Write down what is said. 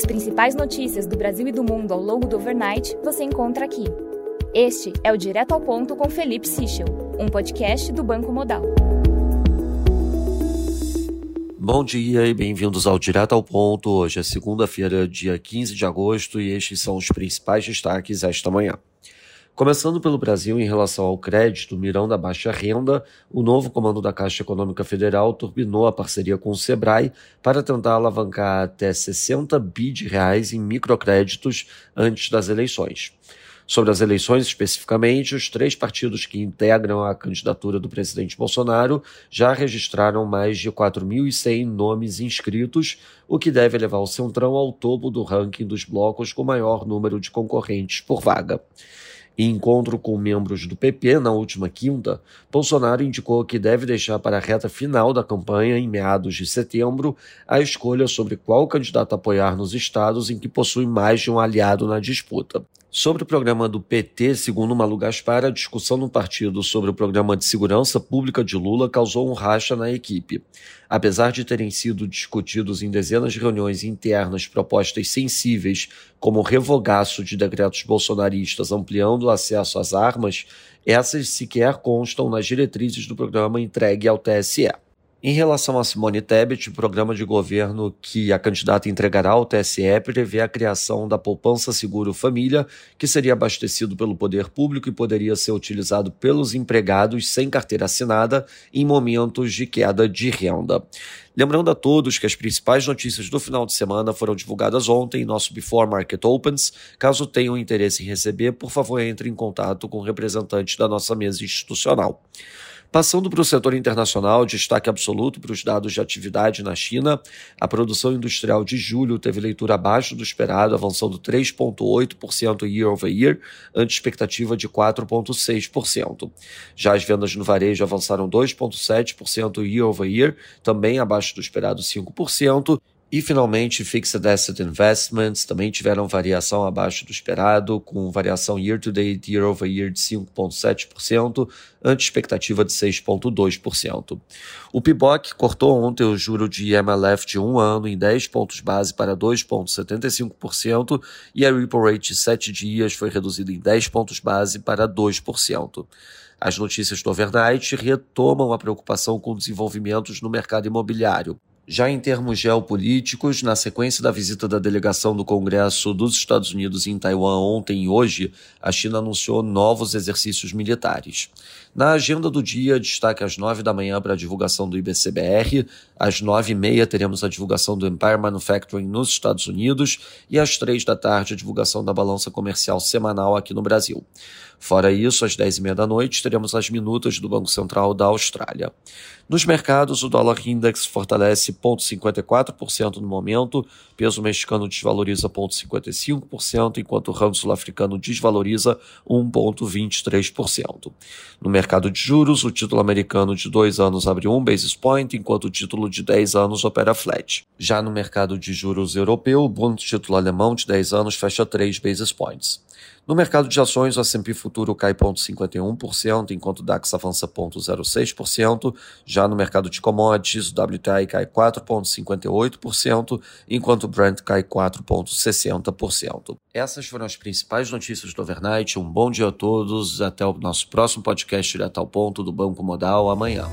As principais notícias do Brasil e do mundo ao longo do overnight você encontra aqui. Este é o Direto ao Ponto com Felipe Sichel, um podcast do Banco Modal. Bom dia e bem-vindos ao Direto ao Ponto. Hoje é segunda-feira, dia 15 de agosto, e estes são os principais destaques esta manhã. Começando pelo Brasil, em relação ao crédito, mirando a baixa renda, o novo comando da Caixa Econômica Federal turbinou a parceria com o Sebrae para tentar alavancar até 60 bi de reais em microcréditos antes das eleições. Sobre as eleições especificamente, os três partidos que integram a candidatura do presidente Bolsonaro já registraram mais de 4.100 nomes inscritos, o que deve levar o Centrão ao topo do ranking dos blocos com maior número de concorrentes por vaga. Em encontro com membros do PP na última quinta, Bolsonaro indicou que deve deixar para a reta final da campanha, em meados de setembro, a escolha sobre qual candidato apoiar nos estados em que possui mais de um aliado na disputa. Sobre o programa do PT, segundo Malu Gaspar, a discussão no partido sobre o programa de segurança pública de Lula causou um racha na equipe. Apesar de terem sido discutidos em dezenas de reuniões internas propostas sensíveis, como o revogaço de decretos bolsonaristas ampliando o acesso às armas, essas sequer constam nas diretrizes do programa entregue ao TSE. Em relação a Simone Tebet, o programa de governo que a candidata entregará ao TSE prevê a criação da poupança seguro família, que seria abastecido pelo poder público e poderia ser utilizado pelos empregados sem carteira assinada em momentos de queda de renda. Lembrando a todos que as principais notícias do final de semana foram divulgadas ontem em nosso Before Market Opens. Caso tenham interesse em receber, por favor, entre em contato com o representante da nossa mesa institucional. Passando para o setor internacional, destaque absoluto para os dados de atividade na China. A produção industrial de julho teve leitura abaixo do esperado, avançando 3,8% year over year, ante expectativa de 4,6%. Já as vendas no varejo avançaram 2,7% year over year, também abaixo do esperado 5%, e finalmente, Fixed Asset Investments também tiveram variação abaixo do esperado, com variação year-to-date, year-over-year de 5,7%, ante expectativa de 6,2%. O PIBOC cortou ontem o juro de MLF de um ano em 10 pontos base para 2,75% e a Repo Rate de 7 dias foi reduzida em 10 pontos base para 2%. As notícias do overnight retomam a preocupação com desenvolvimentos no mercado imobiliário. Já em termos geopolíticos, na sequência da visita da delegação do Congresso dos Estados Unidos em Taiwan ontem e hoje, a China anunciou novos exercícios militares. Na agenda do dia, destaque às nove da manhã para a divulgação do IBCBR, às nove e meia teremos a divulgação do Empire Manufacturing nos Estados Unidos e às três da tarde a divulgação da balança comercial semanal aqui no Brasil. Fora isso, às 10 e meia da noite, teremos as minutas do Banco Central da Austrália. Nos mercados, o dólar index fortalece 0,54% no momento, peso mexicano desvaloriza 0,55%, enquanto o ramo sul-africano desvaloriza 1,23%. No mercado de juros, o título americano de dois anos abre 1 basis point, enquanto o título de 10 anos opera flat. Já no mercado de juros europeu, o bom título alemão de 10 anos fecha 3 basis points. No mercado de ações, o S&P futuro cai 0,51%, enquanto o DAX avança 0,06%. Já no mercado de commodities, o WTI cai 4,58%, enquanto o Brent cai 4,60%. Essas foram as principais notícias do overnight. Um bom dia a todos. Até o nosso próximo podcast direto ao ponto do Banco Modal amanhã.